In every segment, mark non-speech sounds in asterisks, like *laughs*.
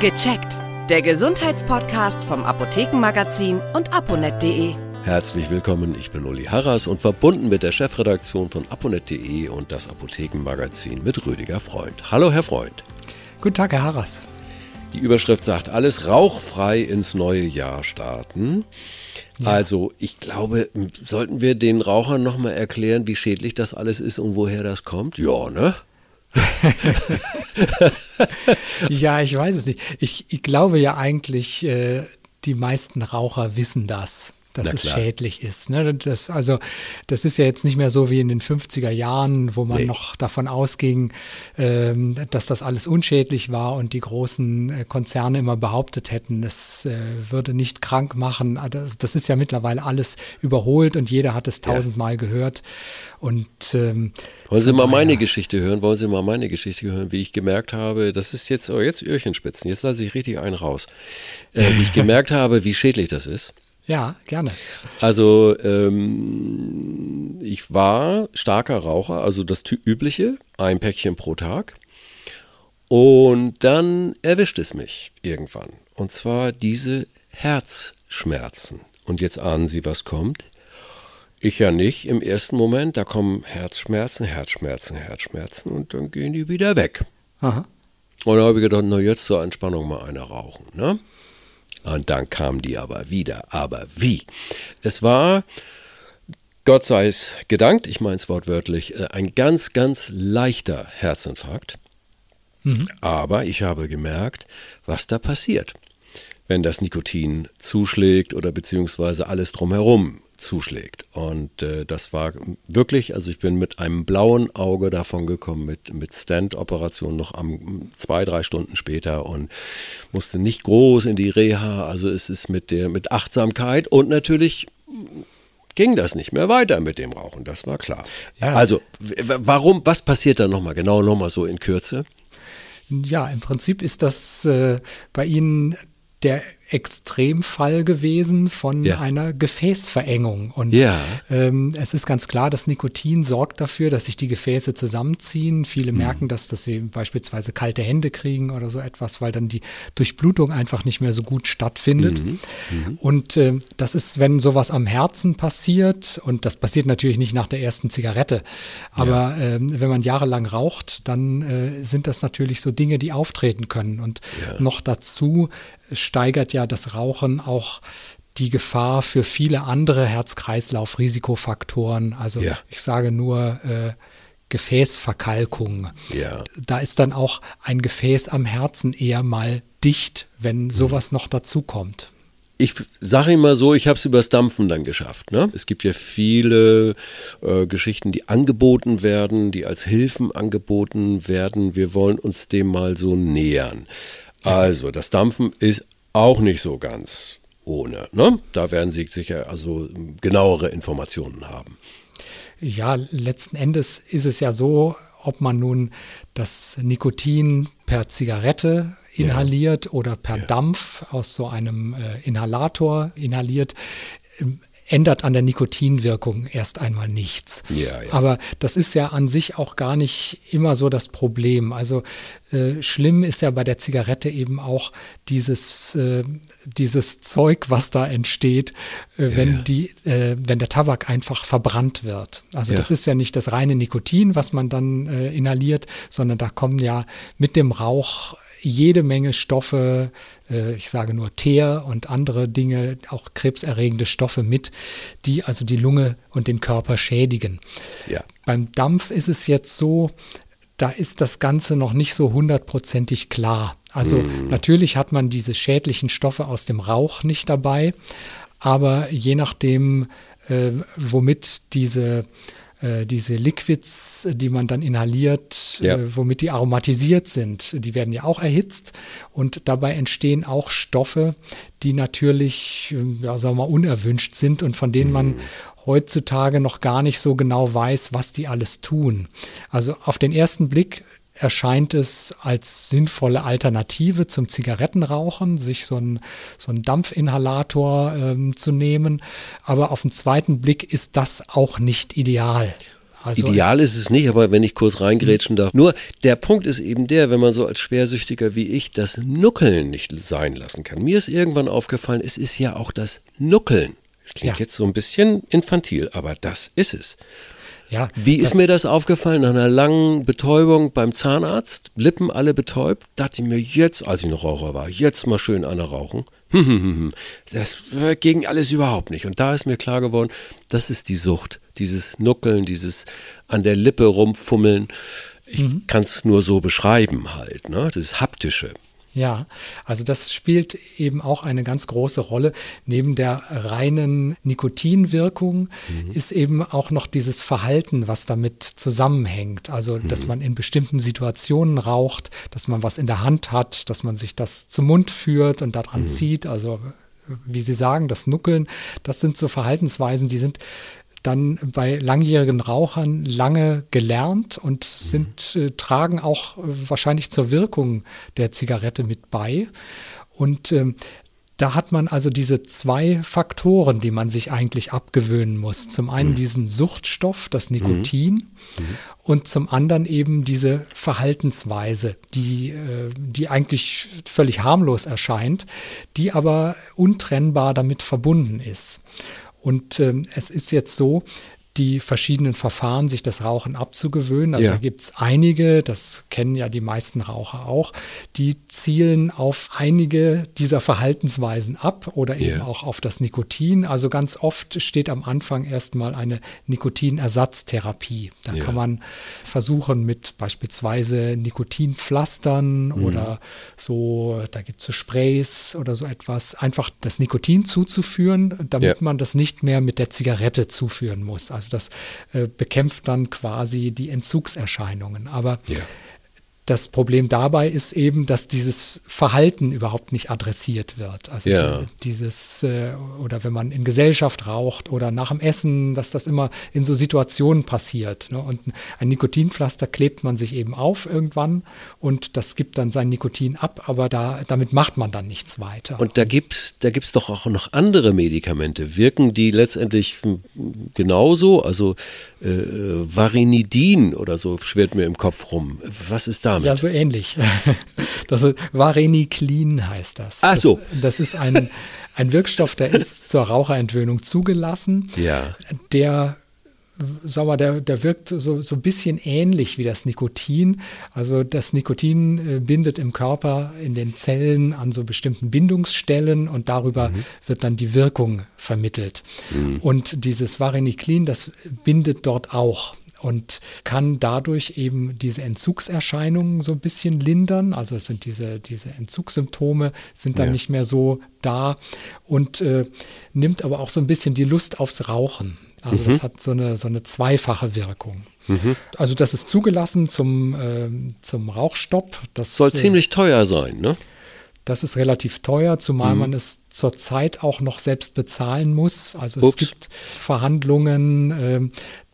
Gecheckt. Der Gesundheitspodcast vom Apothekenmagazin und aponet.de. Herzlich willkommen, ich bin Uli Harras und verbunden mit der Chefredaktion von aponet.de und das Apothekenmagazin mit Rüdiger Freund. Hallo, Herr Freund. Guten Tag, Herr Harras. Die Überschrift sagt alles, rauchfrei ins neue Jahr starten. Ja. Also ich glaube, sollten wir den Rauchern nochmal erklären, wie schädlich das alles ist und woher das kommt? Ja, ne? *laughs* ja, ich weiß es nicht. Ich, ich glaube ja eigentlich, äh, die meisten Raucher wissen das dass es schädlich ist. Ne? Das, also, das ist ja jetzt nicht mehr so wie in den 50er Jahren, wo man nee. noch davon ausging, ähm, dass das alles unschädlich war und die großen äh, Konzerne immer behauptet hätten, es äh, würde nicht krank machen. Ah, das, das, ist ja mittlerweile alles überholt und jeder hat es tausendmal ja. gehört. Und, ähm, Wollen Sie mal meine Geschichte hören? Wollen Sie mal meine Geschichte hören, wie ich gemerkt habe, das ist jetzt, oh, jetzt Öhrchenspitzen, jetzt lasse ich richtig einen raus. Äh, wie ich *laughs* gemerkt habe, wie schädlich das ist. Ja, gerne. Also ähm, ich war starker Raucher, also das übliche, ein Päckchen pro Tag. Und dann erwischt es mich irgendwann. Und zwar diese Herzschmerzen. Und jetzt ahnen Sie, was kommt. Ich ja nicht im ersten Moment. Da kommen Herzschmerzen, Herzschmerzen, Herzschmerzen und dann gehen die wieder weg. Aha. Und da habe ich gedacht, na jetzt zur Entspannung mal eine rauchen. Ne? Und dann kamen die aber wieder. Aber wie? Es war, Gott sei es gedankt, ich meine es wortwörtlich, äh, ein ganz, ganz leichter Herzinfarkt. Mhm. Aber ich habe gemerkt, was da passiert, wenn das Nikotin zuschlägt oder beziehungsweise alles drumherum zuschlägt. Und äh, das war wirklich, also ich bin mit einem blauen Auge davon gekommen, mit, mit Stand-Operation noch am zwei, drei Stunden später und musste nicht groß in die Reha. Also es ist mit der, mit Achtsamkeit und natürlich ging das nicht mehr weiter mit dem Rauchen, das war klar. Ja. Also, warum, was passiert da nochmal genau, nochmal so in Kürze? Ja, im Prinzip ist das äh, bei Ihnen der Extremfall gewesen von ja. einer Gefäßverengung. Und ja. ähm, es ist ganz klar, dass Nikotin sorgt dafür, dass sich die Gefäße zusammenziehen. Viele mhm. merken das, dass sie beispielsweise kalte Hände kriegen oder so etwas, weil dann die Durchblutung einfach nicht mehr so gut stattfindet. Mhm. Mhm. Und äh, das ist, wenn sowas am Herzen passiert, und das passiert natürlich nicht nach der ersten Zigarette, aber ja. äh, wenn man jahrelang raucht, dann äh, sind das natürlich so Dinge, die auftreten können. Und noch dazu steigert ja das Rauchen auch die Gefahr für viele andere Herz-Kreislauf-Risikofaktoren. Also ja. ich sage nur äh, Gefäßverkalkung. Ja. Da ist dann auch ein Gefäß am Herzen eher mal dicht, wenn sowas mhm. noch dazukommt. Ich sage immer so, ich habe es übers Dampfen dann geschafft. Ne? Es gibt ja viele äh, Geschichten, die angeboten werden, die als Hilfen angeboten werden. Wir wollen uns dem mal so nähern. Also, das Dampfen ist auch nicht so ganz ohne. Ne? Da werden Sie sicher also genauere Informationen haben. Ja, letzten Endes ist es ja so, ob man nun das Nikotin per Zigarette inhaliert ja. oder per ja. Dampf aus so einem äh, Inhalator inhaliert ändert an der Nikotinwirkung erst einmal nichts. Ja, ja. Aber das ist ja an sich auch gar nicht immer so das Problem. Also äh, schlimm ist ja bei der Zigarette eben auch dieses, äh, dieses Zeug, was da entsteht, äh, ja, wenn, Die, äh, wenn der Tabak einfach verbrannt wird. Also das ist ja nicht das reine Nikotin, was man dann äh, inhaliert, sondern da kommen ja mit dem Rauch jede Menge Stoffe, äh, ich sage nur Teer und andere Dinge, auch krebserregende Stoffe mit, die also die Lunge und den Körper schädigen. Ja. Beim Dampf ist es jetzt so, da ist das Ganze noch nicht so hundertprozentig klar. Also mm. natürlich hat man diese schädlichen Stoffe aus dem Rauch nicht dabei, aber je nachdem, äh, womit diese äh, diese Liquids, die man dann inhaliert, ja. äh, womit die aromatisiert sind, die werden ja auch erhitzt und dabei entstehen auch Stoffe, die natürlich, äh, ja, sagen wir mal, unerwünscht sind und von denen man mhm. heutzutage noch gar nicht so genau weiß, was die alles tun. Also auf den ersten Blick erscheint es als sinnvolle Alternative zum Zigarettenrauchen, sich so einen so Dampfinhalator ähm, zu nehmen. Aber auf den zweiten Blick ist das auch nicht ideal. Also Ideal ist es nicht, aber wenn ich kurz reingrätschen darf. Nur der Punkt ist eben der, wenn man so als Schwersüchtiger wie ich das Nuckeln nicht sein lassen kann. Mir ist irgendwann aufgefallen, es ist ja auch das Nuckeln. Es klingt Ja. jetzt so ein bisschen infantil, aber das ist es. Ja, Wie ist mir das aufgefallen nach einer langen Betäubung beim Zahnarzt? Lippen alle betäubt. Dachte ich mir jetzt, als ich noch Raucher war, jetzt mal schön eine rauchen. *laughs* Das ging alles überhaupt nicht. Und da ist mir klar geworden, das ist die Sucht. Dieses Nuckeln, dieses an der Lippe rumfummeln. Ich kann es nur so beschreiben halt, ne? Das Haptische. Ja, also das spielt eben auch eine ganz große Rolle. Neben der reinen Nikotinwirkung ist eben auch noch dieses Verhalten, was damit zusammenhängt. Also, dass man in bestimmten Situationen raucht, dass man was in der Hand hat, dass man sich das zum Mund führt und daran zieht. Also, wie Sie sagen, das Nuckeln, das sind so Verhaltensweisen, die sind dann bei langjährigen Rauchern lange gelernt und sind, äh, tragen auch äh, wahrscheinlich zur Wirkung der Zigarette mit bei. Und ähm, da hat man also diese zwei Faktoren, die man sich eigentlich abgewöhnen muss. Zum einen diesen Suchtstoff, das Nikotin, und zum anderen eben diese Verhaltensweise, die, äh, die eigentlich völlig harmlos erscheint, die aber untrennbar damit verbunden ist. Und ähm, es ist jetzt so, die verschiedenen Verfahren, sich das Rauchen abzugewöhnen. Also Ja. da gibt es einige, das kennen ja die meisten Raucher auch, die zielen auf einige dieser Verhaltensweisen ab oder eben Ja. auch auf das Nikotin. Also ganz oft steht am Anfang erstmal eine Nikotinersatztherapie. Da Ja. kann man versuchen mit beispielsweise Nikotinpflastern Mhm. oder so, da gibt es so Sprays oder so etwas, einfach das Nikotin zuzuführen, damit man das nicht mehr mit der Zigarette zuführen muss. Also das äh, bekämpft dann quasi die Entzugserscheinungen. Aber Ja. Das Problem dabei ist eben, dass dieses Verhalten überhaupt nicht adressiert wird. Also Ja. die, dieses, äh, oder wenn man in Gesellschaft raucht oder nach dem Essen, dass das immer in so Situationen passiert. Ne? Und ein Nikotinpflaster klebt man sich eben auf irgendwann und das gibt dann sein Nikotin ab, aber da, damit macht man dann nichts weiter. Und da gibt's, da gibt's doch auch noch andere Medikamente. Wirken die letztendlich genauso? Also äh, Varinidin oder so schwirrt mir im Kopf rum. Was ist damit? Ja, so ähnlich. *laughs* Das Vareniclin heißt das. Ach so. Das, das ist ein, ein Wirkstoff, der ist zur Raucherentwöhnung zugelassen. Ja. Der sag mal, der, der wirkt so, so ein bisschen ähnlich wie das Nikotin. Also das Nikotin äh, bindet im Körper in den Zellen an so bestimmten Bindungsstellen und darüber wird dann die Wirkung vermittelt. Und dieses Vareniclin, das bindet dort auch und kann dadurch eben diese Entzugserscheinungen so ein bisschen lindern. Also es sind diese, diese Entzugssymptome sind dann Ja. nicht mehr so da und äh, nimmt aber auch so ein bisschen die Lust aufs Rauchen. Also das hat so eine, so eine zweifache Wirkung. Also das ist zugelassen zum, ähm, zum Rauchstopp. Das Soll äh, ziemlich teuer sein, ne? das ist relativ teuer, zumal Mhm. man es zurzeit auch noch selbst bezahlen muss. Also es Ups. gibt Verhandlungen, ähm,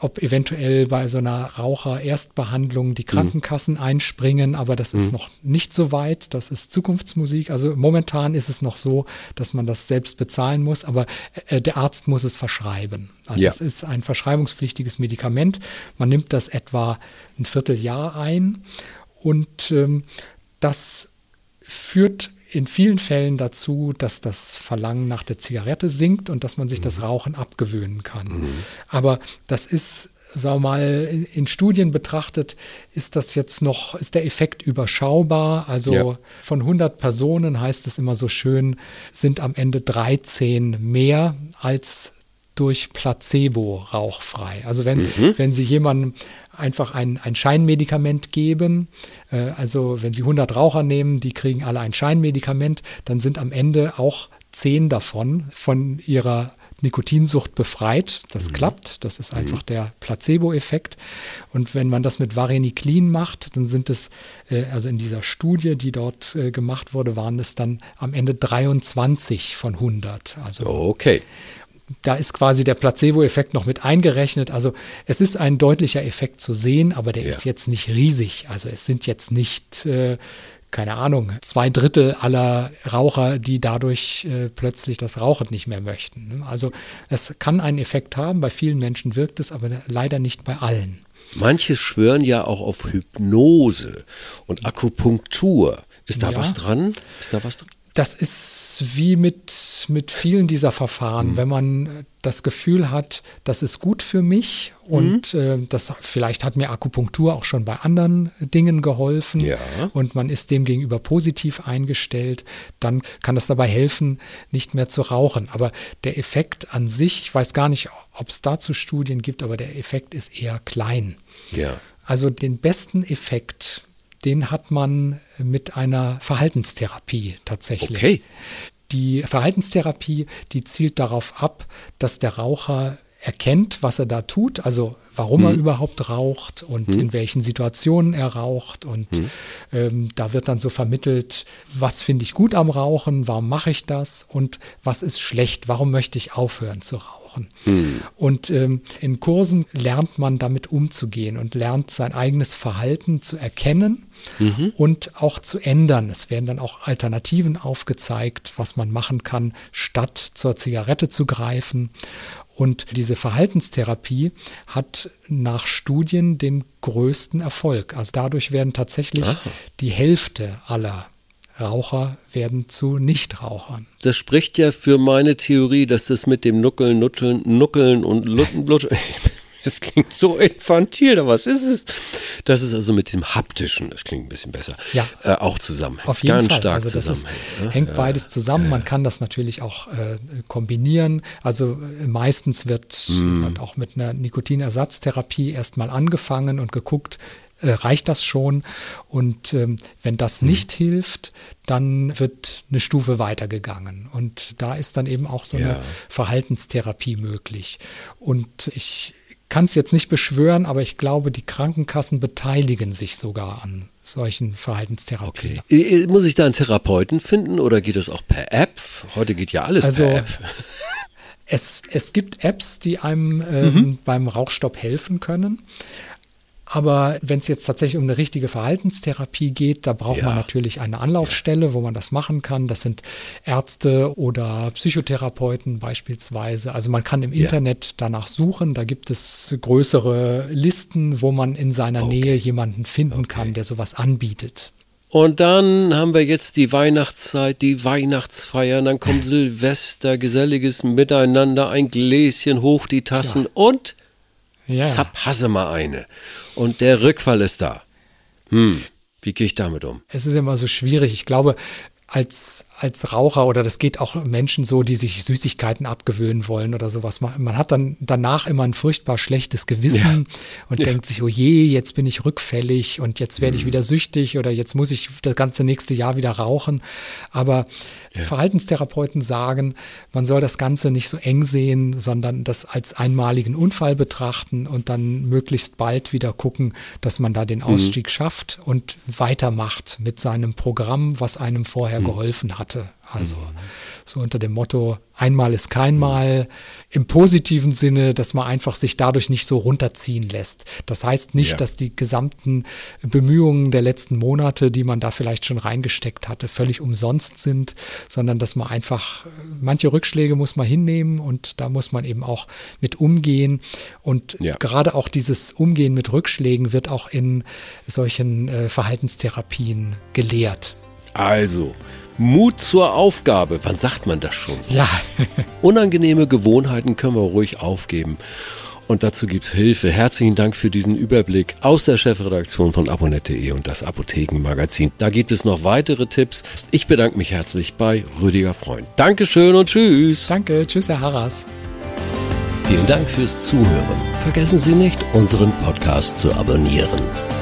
ob eventuell bei so einer Raucher-Erstbehandlung Mhm. die Krankenkassen einspringen, aber das ist noch nicht so weit. Das ist Zukunftsmusik. Also momentan ist es noch so, dass man das selbst bezahlen muss, aber äh, der Arzt muss es verschreiben. Also Ja. es ist ein verschreibungspflichtiges Medikament. Man nimmt das etwa ein Vierteljahr ein und ähm, das führt in vielen Fällen dazu, dass das Verlangen nach der Zigarette sinkt und dass man sich das Rauchen abgewöhnen kann. Aber das ist, sag mal, in, in Studien betrachtet, ist das jetzt noch, ist der Effekt überschaubar. Also Ja. von 100 Personen heißt es immer so schön, sind am Ende 13 mehr als durch Placebo rauchfrei. Also wenn, wenn Sie jemandem einfach ein, ein Scheinmedikament geben, äh, also wenn Sie 100 Raucher nehmen, die kriegen alle ein Scheinmedikament, dann sind am Ende auch 10 davon von ihrer Nikotinsucht befreit. Das klappt, das ist einfach der Placebo-Effekt. Und wenn man das mit Vareniclin macht, dann sind es, äh, also in dieser Studie, die dort äh, gemacht wurde, waren es dann am Ende 23 von 100. Also Okay. Da ist quasi der Placebo-Effekt noch mit eingerechnet. Also es ist ein deutlicher Effekt zu sehen, aber der Ja. ist jetzt nicht riesig. Also es sind jetzt nicht äh, keine Ahnung, zwei Drittel aller Raucher, die dadurch äh, plötzlich das Rauchen nicht mehr möchten. Also es kann einen Effekt haben, bei vielen Menschen wirkt es, aber leider nicht bei allen. Manche schwören ja auch auf Hypnose und Akupunktur. Ist da ja. was dran? Ist da was dran? Das ist wie mit, mit vielen dieser Verfahren. Mhm. Wenn man das Gefühl hat, das ist gut für mich und mhm. äh, das vielleicht hat mir Akupunktur auch schon bei anderen Dingen geholfen ja. und man ist dem gegenüber positiv eingestellt, dann kann das dabei helfen, nicht mehr zu rauchen. Aber der Effekt an sich, ich weiß gar nicht, ob es dazu Studien gibt, aber der Effekt ist eher klein. Ja. Also den besten Effekt den hat man mit einer Verhaltenstherapie tatsächlich. Okay. Die Verhaltenstherapie, die zielt darauf ab, dass der Raucher erkennt, was er da tut, also warum hm. er überhaupt raucht und hm. in welchen Situationen er raucht. Und hm. ähm, da wird dann so vermittelt, was finde ich gut am Rauchen, warum mache ich das und was ist schlecht, warum möchte ich aufhören zu rauchen brauchen. Mhm. Und ähm, in Kursen lernt man damit umzugehen und lernt sein eigenes Verhalten zu erkennen mhm. und auch zu ändern. Es werden dann auch Alternativen aufgezeigt, was man machen kann, statt zur Zigarette zu greifen. Und diese Verhaltenstherapie hat nach Studien den größten Erfolg. Also dadurch werden tatsächlich Aha. die Hälfte aller Raucher werden zu Nichtrauchern. Das spricht ja für meine Theorie, dass das mit dem Nuckeln, Nutteln, Nuckeln und Lutten, Lutten, *laughs* das klingt so infantil, aber was ist es? Das ist also mit dem haptischen, das klingt ein bisschen besser, ja. Äh, auch zusammen. Auf jeden Ganz Fall. stark also das ist, ne? hängt ja. beides zusammen. Man kann das natürlich auch äh, kombinieren. Also äh, meistens wird, mm. wird auch mit einer Nikotinersatztherapie erstmal angefangen und geguckt, äh, reicht das schon. Und ähm, wenn das hm. nicht hilft, dann wird eine Stufe weitergegangen. Und da ist dann eben auch so ja. eine Verhaltenstherapie möglich. Und ich kann es jetzt nicht beschwören, aber ich glaube, die Krankenkassen beteiligen sich sogar an solchen Verhaltenstherapien. Okay. Muss ich da einen Therapeuten finden oder geht das auch per App? Heute geht ja alles also, per App. Es, es gibt Apps, die einem ähm, mhm. beim Rauchstopp helfen können. Aber wenn es jetzt tatsächlich um eine richtige Verhaltenstherapie geht, da braucht ja. man natürlich eine Anlaufstelle, wo man das machen kann. Das sind Ärzte oder Psychotherapeuten beispielsweise. Also man kann im ja. Internet danach suchen. Da gibt es größere Listen, wo man in seiner okay. Nähe jemanden finden okay. kann, der sowas anbietet. Und dann haben wir jetzt die Weihnachtszeit, die Weihnachtsfeiern, dann kommt Silvester, geselliges Miteinander, ein Gläschen hoch die Tassen ja. und ja. Zapp, hasse mal eine. Und der Rückfall ist da. Hm, wie gehe ich damit um? Es ist immer so schwierig. Ich glaube, als, als Raucher oder das geht auch Menschen so, die sich Süßigkeiten abgewöhnen wollen oder sowas. Man, man hat dann danach immer ein furchtbar schlechtes Gewissen ja. und ja. denkt sich, oh je, jetzt bin ich rückfällig und jetzt werde ich mhm. wieder süchtig oder jetzt muss ich das ganze nächste Jahr wieder rauchen. Aber ja. Verhaltenstherapeuten sagen, man soll das Ganze nicht so eng sehen, sondern das als einmaligen Unfall betrachten und dann möglichst bald wieder gucken, dass man da den mhm. Ausstieg mhm. schafft und weitermacht mit seinem Programm, was einem vorher. Geholfen hatte. Also so unter dem Motto, einmal ist kein Mal, im positiven Sinne, dass man einfach sich dadurch nicht so runterziehen lässt. Das heißt nicht, ja. dass die gesamten Bemühungen der letzten Monate, die man da vielleicht schon reingesteckt hatte, völlig umsonst sind, sondern dass man einfach, manche Rückschläge muss man hinnehmen und da muss man eben auch mit umgehen. Und ja. gerade auch dieses Umgehen mit Rückschlägen wird auch in solchen äh, Verhaltenstherapien gelehrt. Also, Mut zur Aufgabe. Wann sagt man das schon? Ja. *laughs* Unangenehme Gewohnheiten können wir ruhig aufgeben. Und dazu gibt es Hilfe. Herzlichen Dank für diesen Überblick aus der Chefredaktion von abonnet.de und das Apothekenmagazin. Da gibt es noch weitere Tipps. Ich bedanke mich herzlich bei Rüdiger Freund. Dankeschön und tschüss. Danke, tschüss, Herr Harras. Vielen Dank fürs Zuhören. Vergessen Sie nicht, unseren Podcast zu abonnieren.